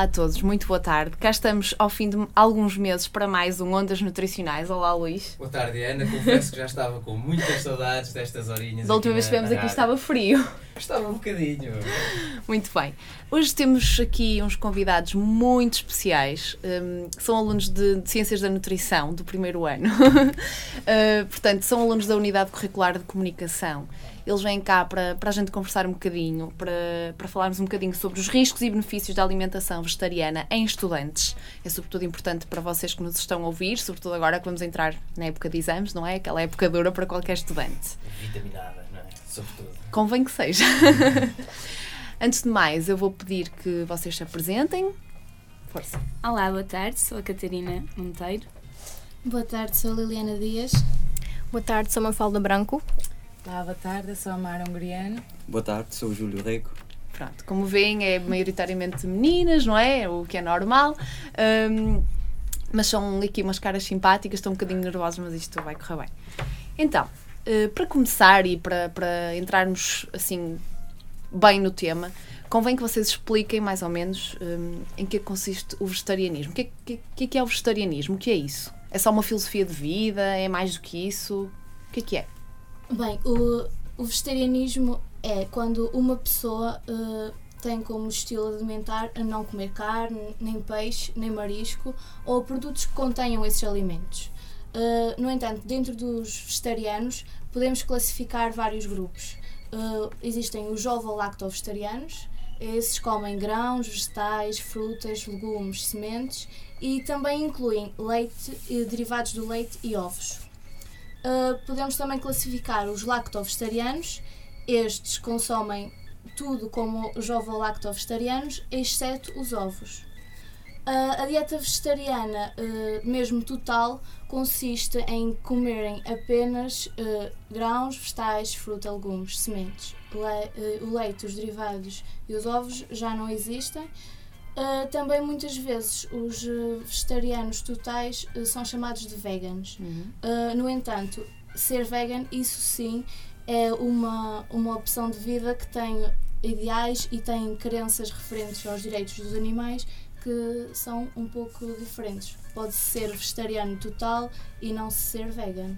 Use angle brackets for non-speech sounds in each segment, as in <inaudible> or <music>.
Olá a todos, muito boa tarde. Cá estamos ao fim de alguns meses para mais um Ondas Nutricionais. Olá, Luís. Boa tarde, Ana. Confesso que já estava com muitas saudades destas horinhas. Da última vez que estivemos aqui estava frio. Estava um bocadinho. Muito bem. Hoje temos aqui uns convidados muito especiais. Hum, são alunos de, de Ciências da Nutrição do primeiro ano. <laughs> Uh, portanto, são alunos da Unidade Curricular de Comunicação. Eles vêm cá para, para a gente conversar um bocadinho, para, para falarmos um bocadinho sobre os riscos e benefícios da alimentação vegetariana em estudantes. É sobretudo importante para vocês que nos estão a ouvir, sobretudo agora que vamos entrar na época de exames, não é? Aquela época dura para qualquer estudante. Vitaminada? Sobretudo. Convém que seja. <laughs> Antes de mais, eu vou pedir que vocês se apresentem. Força. Olá, boa tarde, sou a Catarina Monteiro. Boa tarde, sou a Liliana Dias. Boa tarde, sou Mafalda Branco. Olá, boa tarde, eu sou a Mara Hungariano. Boa tarde, sou o Júlio Reco. Pronto, como veem, é maioritariamente meninas, não é? O que é normal. Hum, mas são aqui umas caras simpáticas, estão um bocadinho nervosas, mas isto vai correr bem. Então, eh, para começar e para, para entrarmos assim bem no tema, convém que vocês expliquem mais ou menos hum, em que consiste o vegetarianismo. O que é, que, é que é o vegetarianismo? O que é isso? É só uma filosofia de vida? É mais do que isso? O que é que é? Bem, o, o vegetarianismo é quando uma pessoa eh, tem como estilo alimentar a não comer carne, nem peixe, nem marisco ou produtos que contenham esses alimentos. Eh, no entanto, dentro dos vegetarianos podemos classificar vários grupos. Eh, existem os ovo-lacto-vegetarianos, esses comem grãos, vegetais, frutas, legumes, sementes e também incluem leite, eh, derivados do leite e ovos. Uh, podemos também classificar os lacto-vegetarianos. Estes consomem tudo como os ovo-lacto-vegetarianos, exceto os ovos. Uh, a dieta vegetariana, uh, mesmo total, consiste em comerem apenas uh, grãos, vegetais, fruta, legumes, sementes. O leite, os derivados e os ovos já não existem. Também muitas vezes os vegetarianos totais são chamados de veganos. Uh, no entanto, ser vegan, isso sim, é uma, uma opção de vida que tem ideais e tem crenças referentes aos direitos dos animais que são um pouco diferentes. Pode ser vegetariano total e não ser vegan.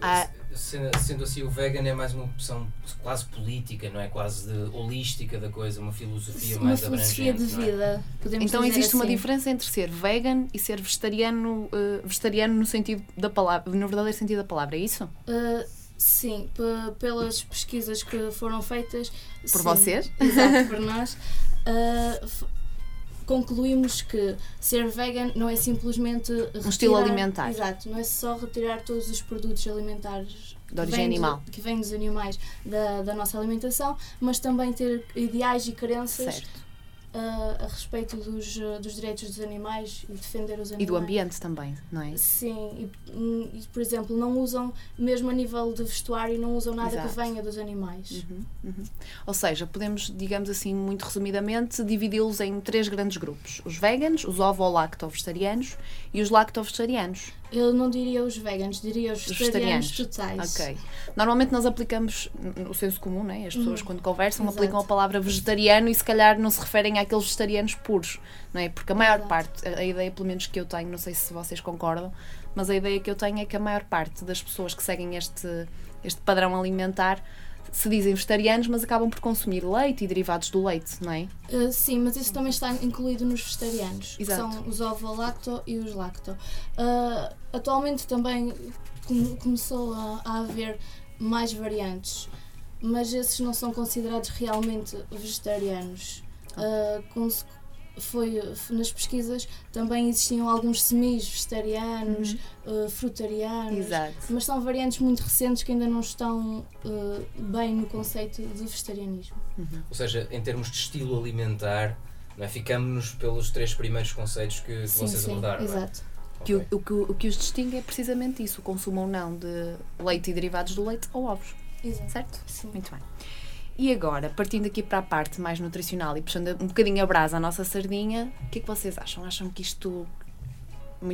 Ah. Sendo, sendo assim, o vegan é mais uma opção quase política, não é? Quase de, holística da coisa, uma filosofia uma mais filosofia abrangente. de não é? vida. Podemos Então dizer existe uma assim. diferença entre ser vegan e ser vegetariano, eh, vegetariano no sentido da palavra, no verdadeiro sentido da palavra, é isso? Uh, sim, pe- pelas pesquisas que foram feitas. Por sim, vocês? Exato, <laughs> por nós. uh, concluímos que ser vegan não é simplesmente Um estilo retirar- alimentar. Exato, não é só retirar todos os produtos alimentares De origem que animal. que vêm dos animais da, da nossa alimentação, mas também ter ideais e crenças Certo. Uh, a respeito dos, uh, dos direitos dos animais e defender os animais. E do ambiente também, não é? Sim, e, e, por exemplo, não usam, mesmo a nível de vestuário, não usam nada Exato. que venha dos animais. Uhum, uhum. Ou seja, podemos, digamos assim, muito resumidamente, dividi-los em três grandes grupos: os veganos, os ovo-lacto-vegetarianos e os lacto-vegetarianos. Eu não diria os veganos, diria os Os vegetarianos vegetarianos. totais. Ok. Normalmente nós aplicamos o senso comum, né? as pessoas Uhum. quando conversam Exato. aplicam a palavra vegetariano e se calhar não se referem àqueles vegetarianos puros, não é? Porque a maior Exato. parte, a a ideia pelo menos que eu tenho, não sei se vocês concordam, mas a ideia que eu tenho é que a maior parte das pessoas que seguem este, este padrão alimentar se dizem vegetarianos, mas acabam por consumir leite e derivados do leite, não é? Uh, sim, mas isso também está incluído nos vegetarianos, Exato. que são os ovo-lacto e os lacto. Uh, atualmente também come- começou a, a haver mais variantes, mas esses não são considerados realmente vegetarianos. Uh, foi, nas pesquisas também existiam alguns semis vegetarianos, uh, frutarianos, Exato. mas são variantes muito recentes que ainda não estão uh, bem no conceito de vegetarianismo. Ou seja, em termos de estilo alimentar, não é? ficamos-nos pelos três primeiros conceitos que, que vocês abordaram. não é? exato. Que o, Ok. o que, o que os distingue é precisamente isso, o consumo ou não de leite e derivados do leite ou ovos, exato. certo? Sim. Muito bem. E agora, partindo aqui para a parte mais nutricional e puxando um bocadinho a brasa à nossa sardinha, o que é que vocês acham? Acham que isto,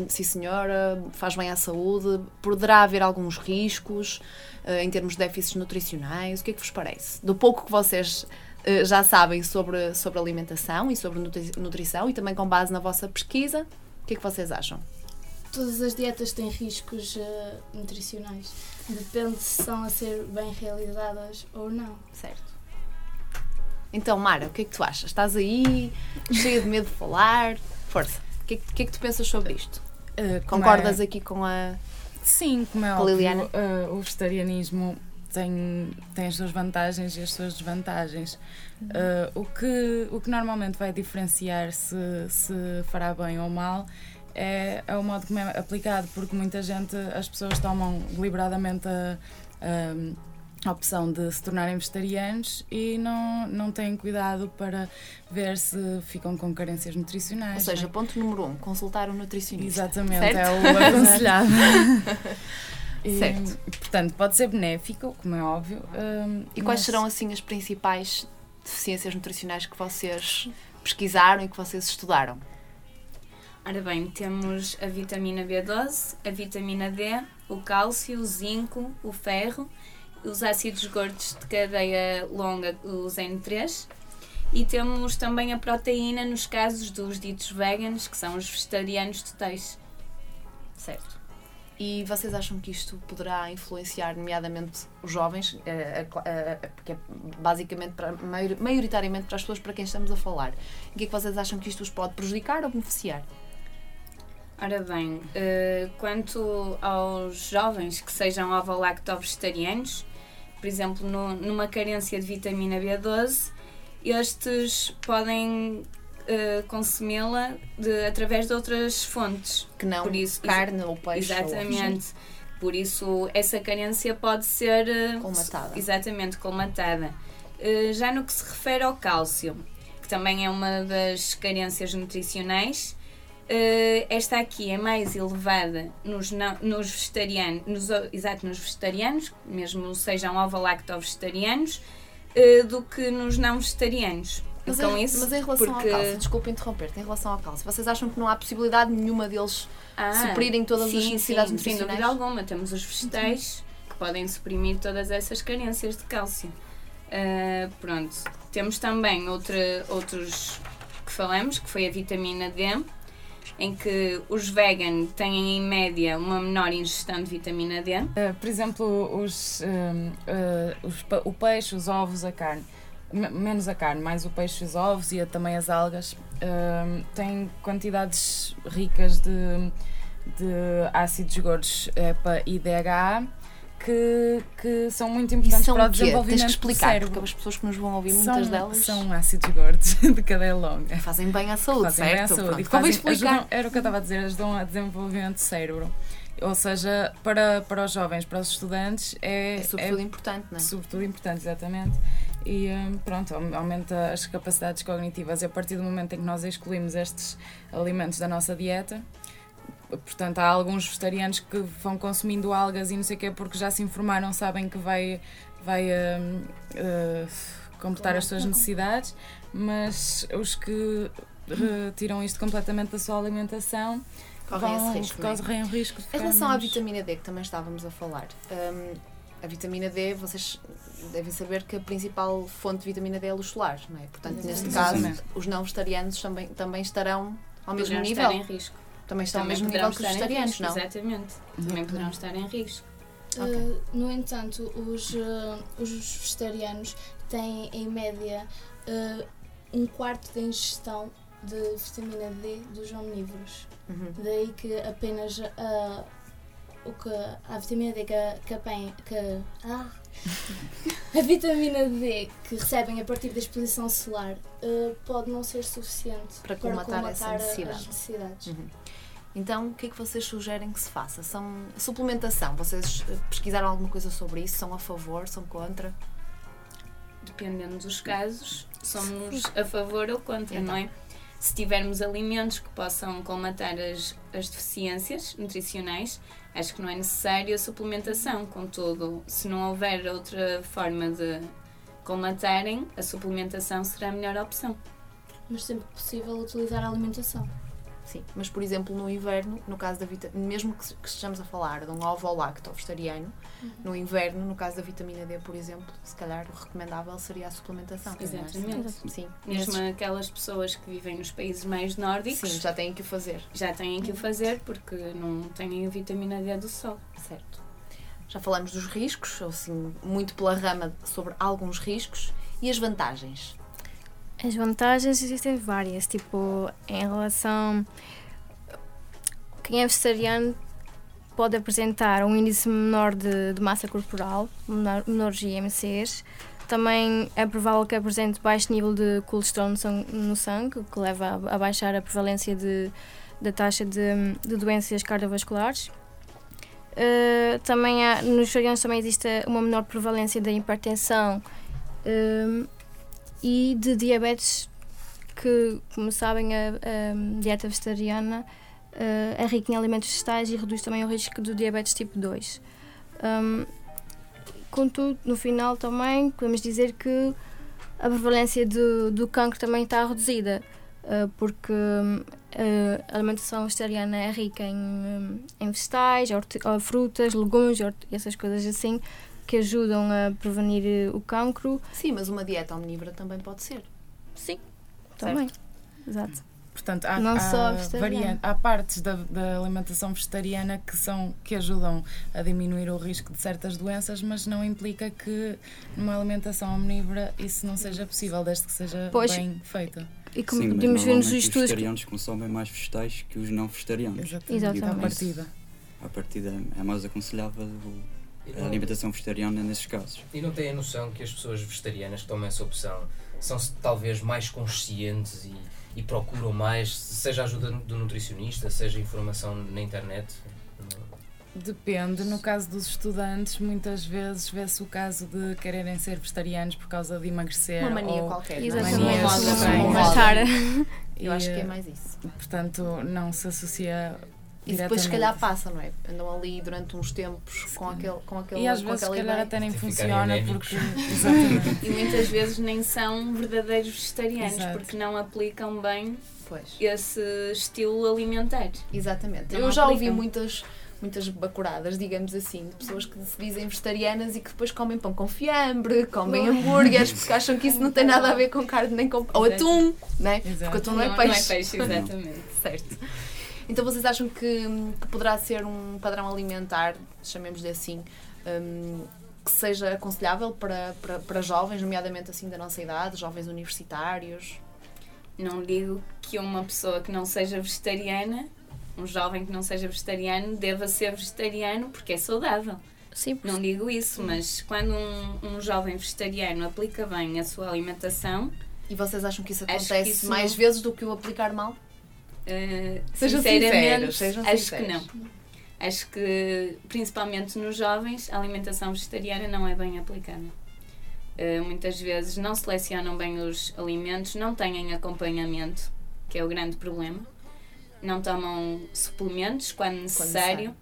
sim senhora, faz bem à saúde? Poderá haver alguns riscos eh, em termos de déficits nutricionais? O que é que vos parece? Do pouco que vocês eh, já sabem sobre, sobre alimentação e sobre nutri- nutrição e também com base na vossa pesquisa, o que é que vocês acham? Todas as dietas têm riscos eh, nutricionais. Depende se são a ser bem realizadas ou não. Certo. Então, Mara, o que é que tu achas? Estás aí, cheia de medo de falar? Força. O que é que, é que tu pensas sobre isto? Uh, Concordas é- aqui com a. Sim, como é com óbvio, Liliana? uh, o vegetarianismo tem, tem as suas vantagens e as suas desvantagens. Uh, o, que, o que normalmente vai diferenciar se, se fará bem ou mal é, é o modo como é aplicado, porque muita gente, as pessoas tomam deliberadamente a, a, a opção de se tornarem vegetarianos e não, não têm cuidado para ver se ficam com carências nutricionais. Ou seja, não é? ponto número um, consultar um nutricionista. Exatamente, Certo? é o aconselhado. <laughs> E, Certo. Portanto, pode ser benéfico, como é óbvio. hum, E quais mas- serão, assim, as principais deficiências nutricionais que vocês pesquisaram e que vocês estudaram? Ora bem, temos a vitamina B12, a vitamina D, o cálcio, o zinco, o ferro, os ácidos gordos de cadeia longa, os N3, E temos também a proteína nos casos dos ditos veganos, que são os vegetarianos totais. Certo. E vocês acham que isto poderá influenciar, nomeadamente, os jovens, eh, eh, porque é basicamente, para, maior- maioritariamente para as pessoas para quem estamos a falar? Em que é que vocês acham que isto os pode prejudicar ou beneficiar? Ora bem, eh, quanto aos jovens que sejam ovo-lacto-vegetarianos, por exemplo, no- numa carência de vitamina B12, estes podem eh, consumi-la através de outras fontes. Que não Por isso- carne ou peixe? ou- Exatamente. Por isso, essa carência pode ser eh, Colmatada. Exatamente, colmatada. Eh, Já no que se refere ao cálcio, que também é uma das carências nutricionais, eh, esta aqui é mais elevada nos, não- nos vegetarianos, nos, exato, nos vegetarianos, mesmo sejam ovo-lacto-vegetarianos, eh, do que nos não vegetarianos. Mas, E em, isso, mas em relação porque- ao cálcio, desculpa interromper-te, em relação ao cálcio, vocês acham que não há possibilidade nenhuma deles Ah, suprirem todas as sim, necessidades sim, Sem nutricionais? dúvida alguma. Temos os vegetais que podem suprimir todas essas carências de cálcio. Ah, pronto. Temos também outra, outros que falamos, que foi a vitamina D, em que os vegan têm em média uma menor ingestão de vitamina D. Uh, por exemplo, os, um, uh, os o peixe, os ovos, a carne, me- menos a carne, mais o peixe, os ovos e também as algas, um, têm quantidades ricas de, de ácidos gordos EPA e DHA que, que são muito importantes são para o quê? desenvolvimento Tens que do explicar, cérebro. porque as pessoas que nos vão ouvir, muitas são, delas são ácidos gordos <laughs> de cadeia longa. fazem bem à saúde, Fazem bem à certo? saúde Pronto, e fazem- explicar. ajudam- era o que eu estava a dizer, ajudam a desenvolvimento do cérebro. Ou seja, para, para os jovens, para os estudantes, é, É sobretudo importante, não é? sobretudo importante, exatamente. E hum, pronto, aum- aumenta as capacidades cognitivas. E a partir do momento em que nós excluímos estes alimentos da nossa dieta, portanto, há alguns vegetarianos que vão consumindo algas e não sei o quê porque já se informaram, sabem que vai, vai hum, eh, completar as suas necessidades, mas os que retiram isto completamente da sua alimentação Correm vão, esse risco. é? correm o risco de Em relação à vitamina D, que também estávamos a falar, hum, a vitamina D, vocês devem saber que a principal fonte de vitamina D é a luz solar, não é? Portanto, neste caso, os não vegetarianos também, também estarão ao mesmo nível. estar em risco. Também estão ao Também mesmo poderão nível que os estar em vegetarianos, risco, não? Exatamente. Também poderão estar em risco. Ok. Uh, no entanto, os, uh, os vegetarianos têm em média uh, um quarto da ingestão de vitamina D dos omnívoros. Uhum. Daí que apenas uh, o que a vitamina D que, a- que, pen- que ah, <laughs> a vitamina D que recebem a partir da exposição solar uh, pode não ser suficiente Para colmatar essa a- necessidade. as necessidades. Uhum. Então, o que é que vocês sugerem que se faça? São suplementação. Vocês eh, pesquisaram alguma coisa sobre isso? São a favor? São contra? dependendo dos casos, somos a favor ou contra, Então. não é? Se tivermos alimentos que possam colmatar as, as deficiências nutricionais, acho que não é necessário a suplementação. Contudo, se não houver outra forma de colmatarem, a suplementação será a melhor opção. Mas sempre possível utilizar a alimentação. Sim. Mas, por exemplo, no inverno, no caso da vitamina, mesmo que, que estejamos a falar de um ovo lacto vegetariano, no inverno, no caso da vitamina D, por exemplo, se calhar o recomendável seria a suplementação. é? Exatamente. Sim. Mesmo Nesses- aquelas pessoas que vivem nos países mais nórdicos Sim, já têm que o fazer. já têm que o fazer porque não têm a vitamina D do sol. Certo. Já falamos dos riscos, ou assim, muito pela rama sobre alguns riscos e as vantagens. As vantagens existem várias, tipo, em relação. Quem é vegetariano pode apresentar um índice menor de, de massa corporal, menor, menores IMCs. Também é provável que apresente baixo nível de colesterol no sangue, no sangue, o que leva a, a baixar a prevalência de, da taxa de, de doenças cardiovasculares. Uh, também há, nos vegetarianos também existe uma menor prevalência da hipertensão um, e de diabetes, que, como sabem, a, a dieta vegetariana uh, é rica em alimentos vegetais e reduz também o risco do diabetes tipo 2. Um, contudo, no final também podemos dizer que a prevalência do, do cancro também está reduzida, uh, porque uh, a alimentação vegetariana é rica em, um, em vegetais, frutas, legumes e essas coisas assim que ajudam a prevenir uh, o cancro. Sim, mas uma dieta omnívora também pode ser. Sim, também. Exato. Portanto, há, Não há, só a vegetariana. varian- há partes da, da alimentação vegetariana que, são, que ajudam a diminuir o risco de certas doenças, mas não implica que numa alimentação omnívora isso não seja possível, desde que seja Pois. bem feita. E como Sim, podemos ver nos os estudos. que- vegetarianos consomem mais vegetais que os não vegetarianos. Exatamente. Exatamente. À partida. À partida é mais aconselhável a não, alimentação vegetariana nesses casos. e não têm a noção que as pessoas vegetarianas que tomam essa opção são talvez mais conscientes e, e procuram mais, seja ajuda do nutricionista, seja informação na internet? Depende, no caso dos estudantes, muitas vezes vê-se o caso de quererem ser vegetarianos por causa de emagrecer. Uma mania ou, qualquer. é? Exatamente. Mania, Uma sim. uma. Eu acho que é mais isso. Portanto, não se associa. E depois, se calhar, passa, não é? Andam ali durante uns tempos com aquele, com aquele, E às com vezes, se calhar, ideia. até nem funciona porque. <laughs> Exatamente. E muitas vezes nem são verdadeiros vegetarianos Exato. porque não aplicam bem Pois, esse estilo alimentar. exatamente. Não Eu já ouvi aplicam. muitas, muitas bacuradas, digamos assim, de pessoas que se dizem vegetarianas e que depois comem pão com fiambre, comem hambúrgueres, porque acham que isso não tem nada a ver com carne nem com. Ou atum, né? Exato. Porque atum não é não, peixe. não é peixe, exatamente. <laughs> Certo. Então vocês acham que, que poderá ser um padrão alimentar, chamemos-lhe assim, hum, que seja aconselhável para, para, para jovens, nomeadamente assim da nossa idade, jovens universitários? Não digo que uma pessoa que não seja vegetariana, um jovem que não seja vegetariano, deva ser vegetariano porque é saudável. Sim, Não digo isso, mas quando um, um jovem vegetariano aplica bem a sua alimentação, E vocês acham que isso Acho que acontece isso mais vezes do que o aplicar mal? Eh, Sejam sinceros, sejam acho sinceros. que não. Acho que, principalmente nos jovens, a alimentação vegetariana não é bem aplicada. Eh, muitas vezes não selecionam bem os alimentos, não têm acompanhamento, que é o grande problema. Não tomam suplementos quando necessário,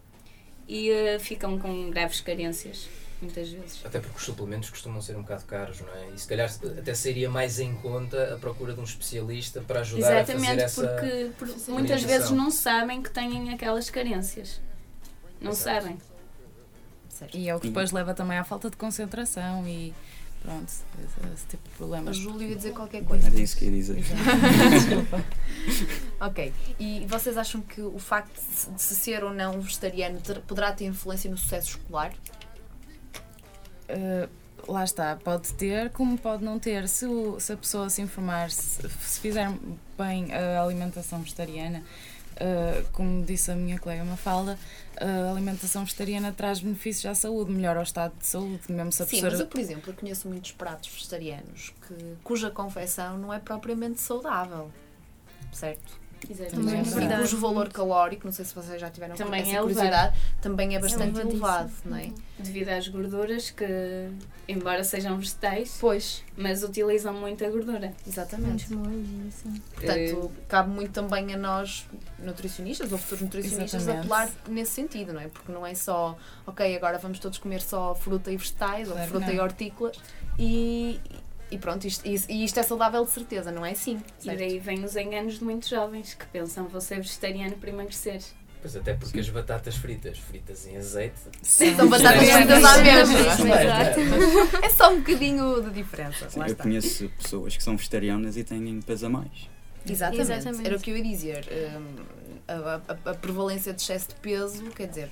e eh, ficam com graves carências, muitas vezes. Até porque os suplementos costumam ser um bocado caros, não é? E se calhar até seria mais em conta a procura de um especialista para ajudar Exatamente, a fazer essa. porque por- muitas vezes não sabem que têm aquelas carências. Não Exato. sabem. Certo. E é o que depois leva também à falta de concentração e pronto, esse, tipo de O problemas. Júlio ia dizer qualquer coisa. Era isso que ia dizer. Desculpa. <laughs> Ok. E vocês acham que o facto de se- de se ser ou não vegetariano ter- poderá ter influência no sucesso escolar? Uh, lá está, pode ter como pode não ter. Se, o- se a pessoa se informar, se, se fizer bem a alimentação vegetariana, uh, como disse a minha colega Mafalda, a alimentação vegetariana traz benefícios à saúde, melhora o estado de saúde, mesmo se a Sim, pessoa. mas eu, por exemplo, eu conheço muitos pratos vegetarianos que, cuja confecção não é propriamente saudável. Certo? Também é E verdade. cujo valor calórico, não sei se vocês já tiveram Também essa é curiosidade, também é bastante elevadíssimo. elevado, não é? Devido às gorduras que, embora sejam vegetais, Pois, mas utilizam muita gordura. exatamente. Molhos. Portanto, cabe muito também a nós, nutricionistas ou futuros nutricionistas, Exatamente. apelar nesse sentido, não é? Porque não é só, ok, agora vamos todos comer só fruta e vegetais, ou Claro que fruta não. e hortícolas, e, e pronto, isto, e, e isto é saudável de certeza, não é assim? E certo? daí vêm os enganos de muitos jovens que pensam vou ser vegetariano para emagrecer. Pois até porque as batatas fritas, fritas em azeite, Sim, são batatas fritas à mesma. É só um bocadinho de diferença. Sim, Lá eu está. conheço pessoas que são vegetarianas e têm peso a mais. Exatamente. Exatamente. Era o que eu ia dizer. Hum, a, a- a prevalência de excesso de peso, quer dizer,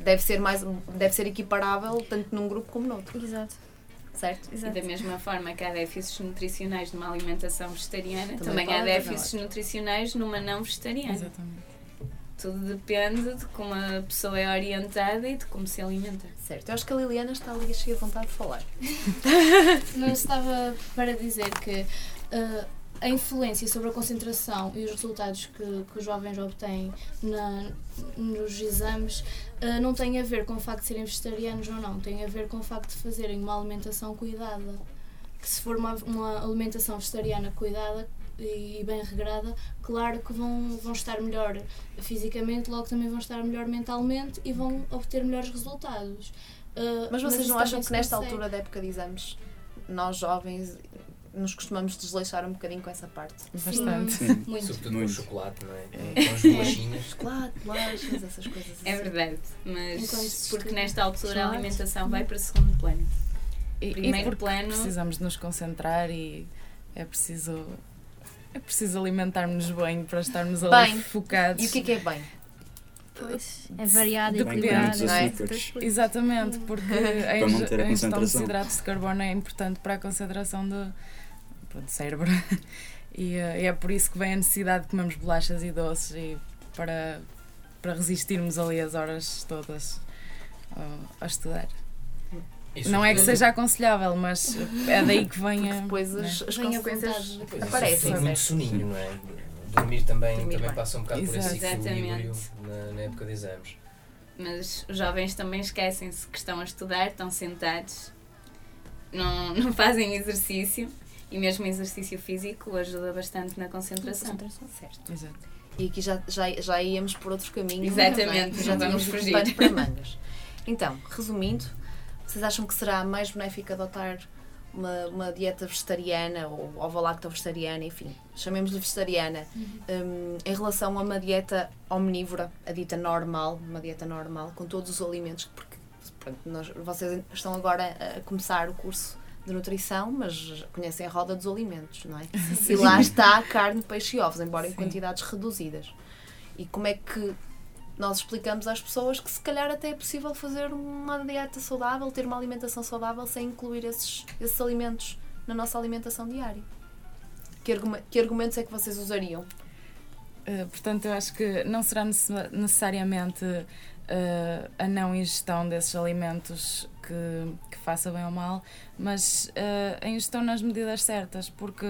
deve ser mais deve ser equiparável tanto num grupo como noutro, Exato. Certo? E da mesma forma que há déficits nutricionais numa alimentação vegetariana, Também também, há déficits nutricionais numa não vegetariana. Exatamente. Tudo depende de como a pessoa é orientada e de como se alimenta. Certo. Eu acho que a Liliana está ali cheia de vontade de falar. <laughs> Não estava para dizer que eh, a influência sobre a concentração e os resultados que, que os jovens obtêm na- nos exames eh, não tem a ver com o facto de serem vegetarianos ou não, tem a ver com o facto de fazerem uma alimentação cuidada. Que se for uma, uma alimentação vegetariana cuidada e bem regrada, claro que vão, vão estar melhor fisicamente, logo também vão estar melhor mentalmente e vão obter melhores resultados. Eh, Mas vocês isso não acham que nesta altura da época de exames, nós jovens nos costumamos desleixar um bocadinho com essa parte? Bastante. Sim. Muito. sobretudo com chocolate, não é? Com, com as <laughs> bolachinhas. Chocolate, bolachas, essas coisas assim. É verdade, mas se porque nesta altura a Chocolate. alimentação vai para segundo plano. E, e Primeiro porque plano- precisamos de nos concentrar e é preciso. É preciso alimentarmos bem para estarmos ali Bem. focados. E o que é que é bem? Pois, é variado, Depende. equilibrado. Menos não é? Exatamente, porque <laughs> a, inge- a a ingestão de hidratos de carbono é importante para a concentração do, do cérebro. <laughs> E, eh, e é por isso que vem a necessidade de comermos bolachas e doces e para, para resistirmos ali as horas todas ao- a estudar. Isso Não é que seja aconselhável, mas é daí que vem a. Depois né? as, as Vem a consequências aparecem. é muito certo? soninho, não é? Dormir também, Dormir também bem. passa um bocado por esse Exato. equilíbrio Exatamente. na, na época de exames. Mas os jovens também esquecem-se que estão a estudar, estão sentados, não, <laughs> não fazem exercício e mesmo exercício físico ajuda bastante na concentração. Certo. Exato. E aqui já, já, já íamos por outros caminhos. Exatamente, é? já não vamos tínhamos fugir. pano para <laughs> mangas. Então, resumindo, vocês acham que será mais benéfico adotar uma, uma dieta vegetariana ou ovo-lacto vegetariana, enfim, chamemos-lhe vegetariana, hum, em relação a uma dieta omnívora, a dita normal, uma dieta normal, com todos os alimentos, porque pronto, nós, vocês estão agora a começar o curso de nutrição, mas conhecem a roda dos alimentos, não é? E lá está carne, peixe e ovos, embora em Sim. quantidades reduzidas. E como é que nós explicamos às pessoas que se calhar até é possível fazer uma dieta saudável, ter uma alimentação saudável sem incluir esses, esses alimentos na nossa alimentação diária? Que, argume- que argumentos é que vocês usariam? Uh, portanto, eu acho que não será necess- necessariamente uh, a não ingestão desses alimentos que, que faça bem ou mal, mas uh, a ingestão nas medidas certas, porque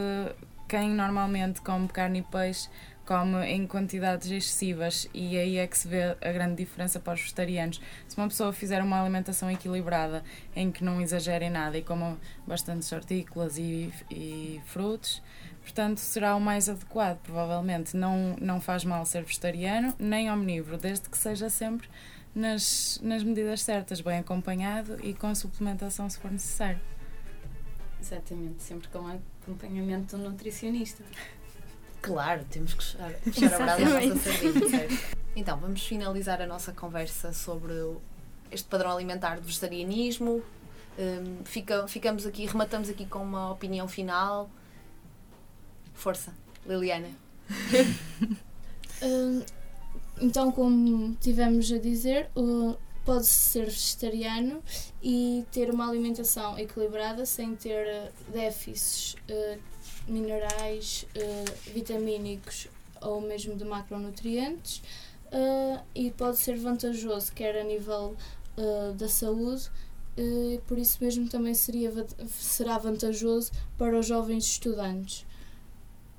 quem normalmente come carne e peixe come em quantidades excessivas e aí é que se vê a grande diferença para os vegetarianos. Se uma pessoa fizer uma alimentação equilibrada em que não exagere nada e coma bastantes hortícolas e, e frutos, Portanto, será o mais adequado, provavelmente. Não, não faz mal ser vegetariano nem omnívoro, desde que seja sempre nas, nas medidas certas, bem acompanhado e com suplementação se for necessário. Exatamente, sempre com acompanhamento do nutricionista. Claro, temos que fechar, a brasa nossa sardinha, certo? Então, vamos finalizar a nossa conversa sobre este padrão alimentar de vegetarianismo. Hum, fica- ficamos aqui, rematamos aqui com uma opinião final. Força, Liliana. <laughs> Hum, então, como tivemos a dizer, pode-se ser vegetariano e ter uma alimentação equilibrada sem ter uh, déficits uh, minerais, uh, vitamínicos ou mesmo de macronutrientes e pode ser vantajoso quer a nível da saúde por isso mesmo também seria, será vantajoso para os jovens estudantes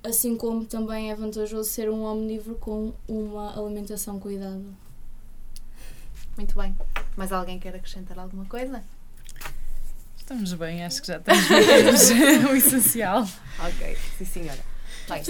assim como também é vantajoso ser um omnívoro com uma alimentação cuidada. Muito bem. Mais alguém quer acrescentar alguma coisa? Estamos bem, acho que já <laughs> temos o essencial. Ok, sim senhora. Bem,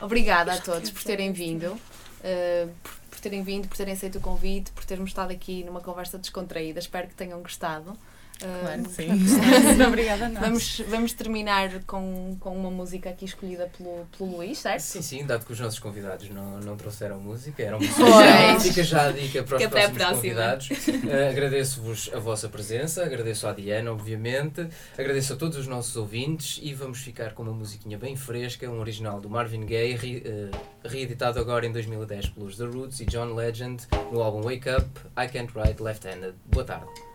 obrigada a todos por terem vindo, eh, por, por terem vindo, por terem aceito o convite, por termos estado aqui numa conversa descontraída. Espero que tenham gostado. Claro que sim. <laughs> Obrigada a nós. Vamos, vamos terminar com, com uma música aqui escolhida pelo, pelo Luís, certo? Sim, sim, dado que os nossos convidados não, não trouxeram música, eram Pois. Fica já a dica para os próximos convidados. Eh, <laughs> agradeço-vos a vossa presença, agradeço à Diana, obviamente, agradeço a todos os nossos ouvintes e vamos ficar com uma musiquinha bem fresca, um original do Marvin Gaye, re- eh, reeditado agora em 2010 pelos The Roots e John Legend no álbum Wake Up, I Can't Write Left-Handed. Boa tarde.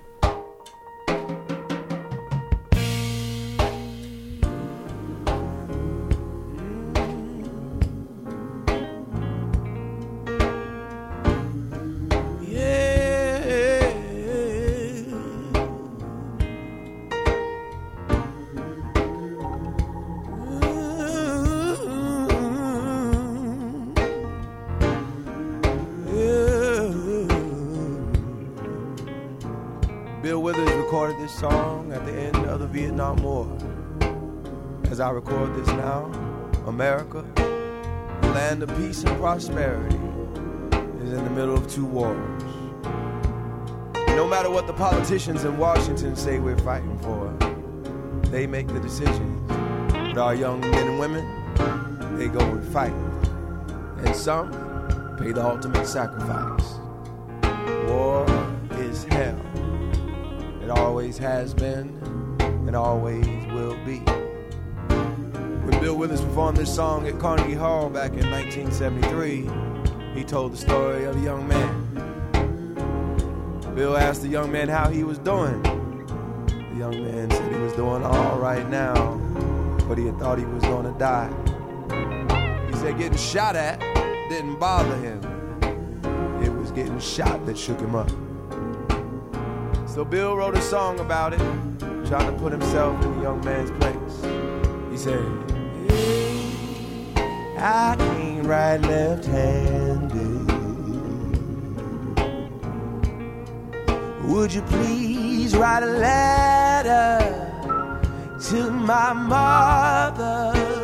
Vietnam War. As I record this now, America, the land of peace and prosperity, is in the middle of two wars. No matter what the politicians in Washington say we're fighting for, they make the decisions. But our young men and women, they go and fight. And some pay the ultimate sacrifice. War is hell. It always has been and always will be. When Bill Withers performed this song at Carnegie Hall back in 1973, he told the story of a young man. Bill asked the young man how he was doing. The young man said he was doing all right now, but he had thought he was to die. He said getting shot at didn't bother him. It was getting shot that shook him up. So Bill wrote a song about it, trying to put himself in the young man's place. He said, hey, I can't write left-handed. Would you please write a letter to my mother?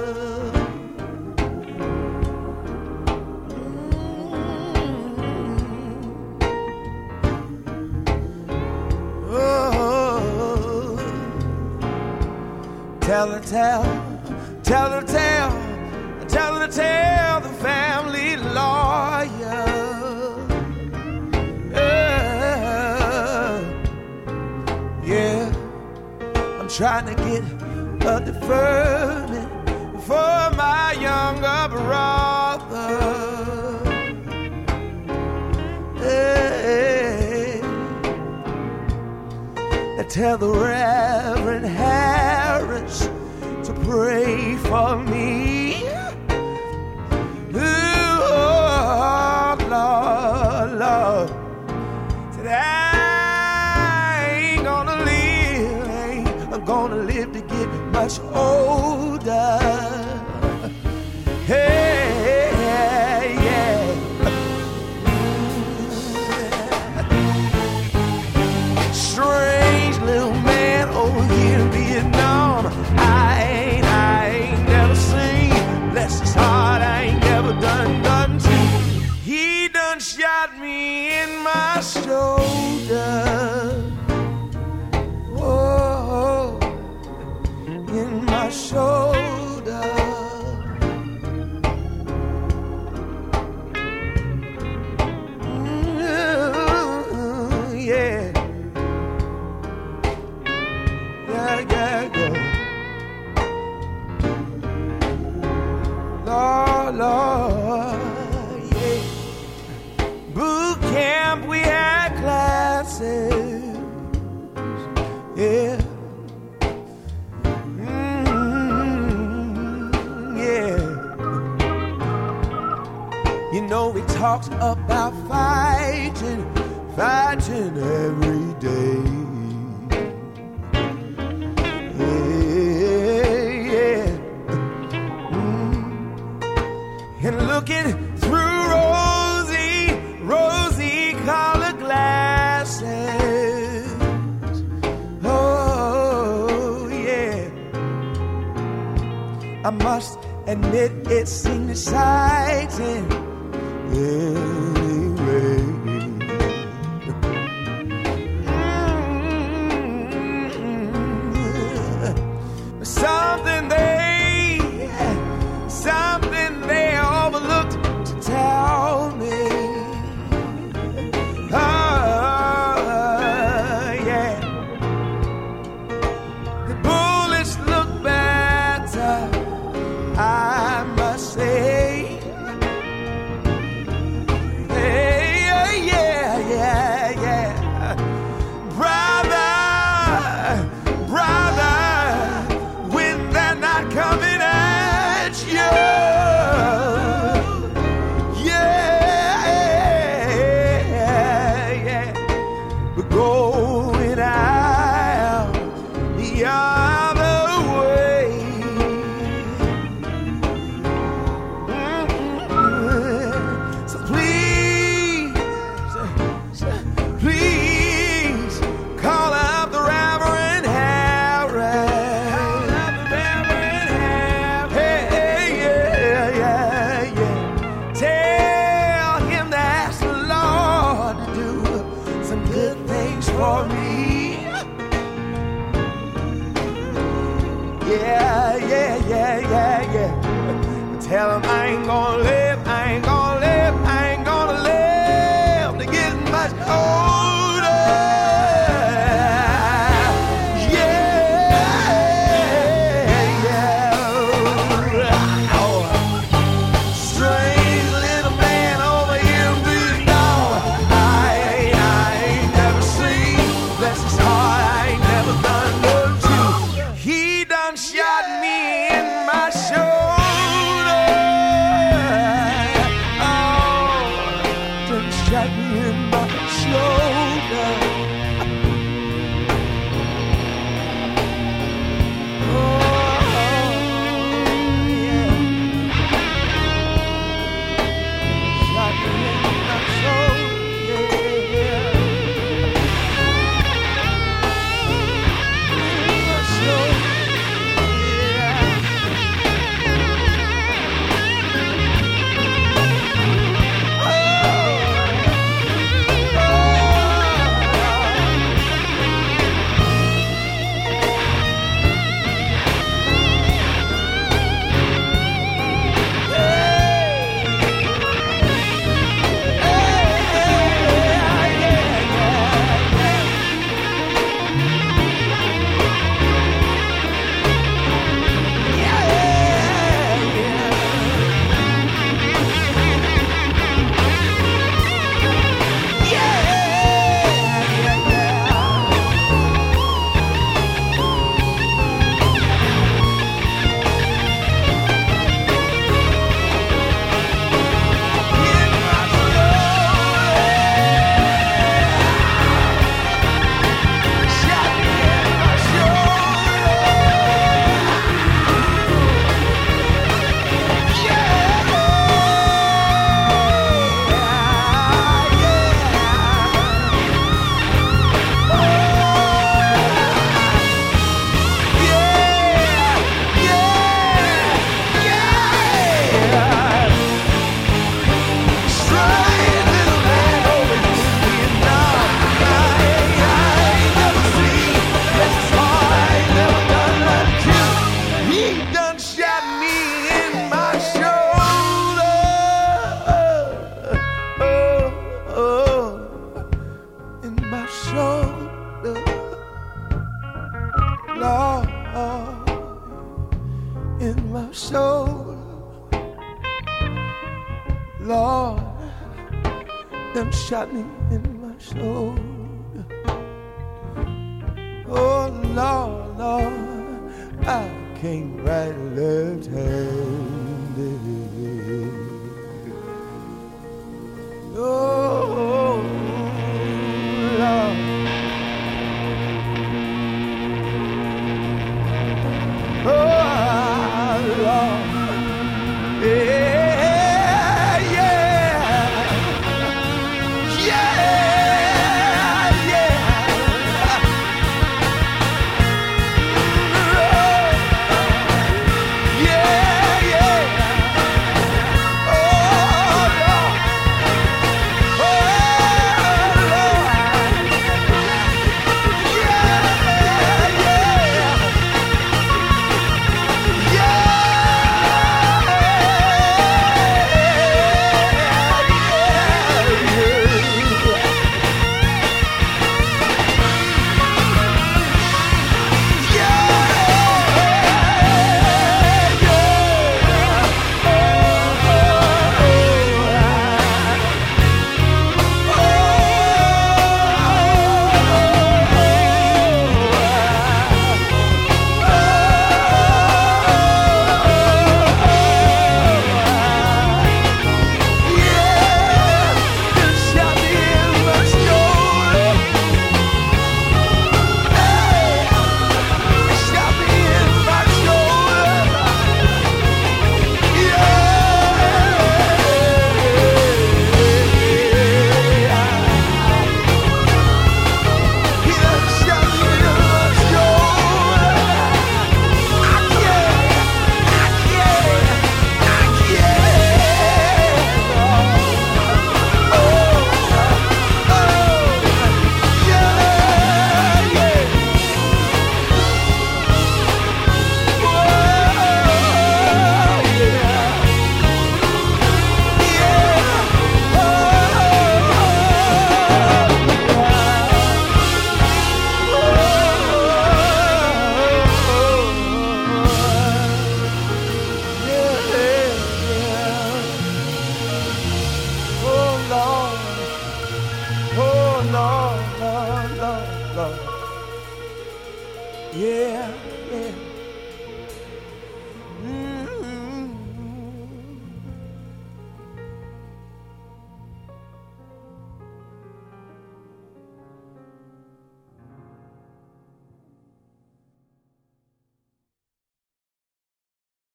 Tell her, tell, tell her, tell, tell her, tell the family lawyer. Yeah, yeah. I'm trying to get a deferment for my younger brother. Tell the Reverend Harris to pray for me. Oh, Lord, Lord. I ain't gonna live, ain't gonna live to get much older. Talked about fighting, fighting every day.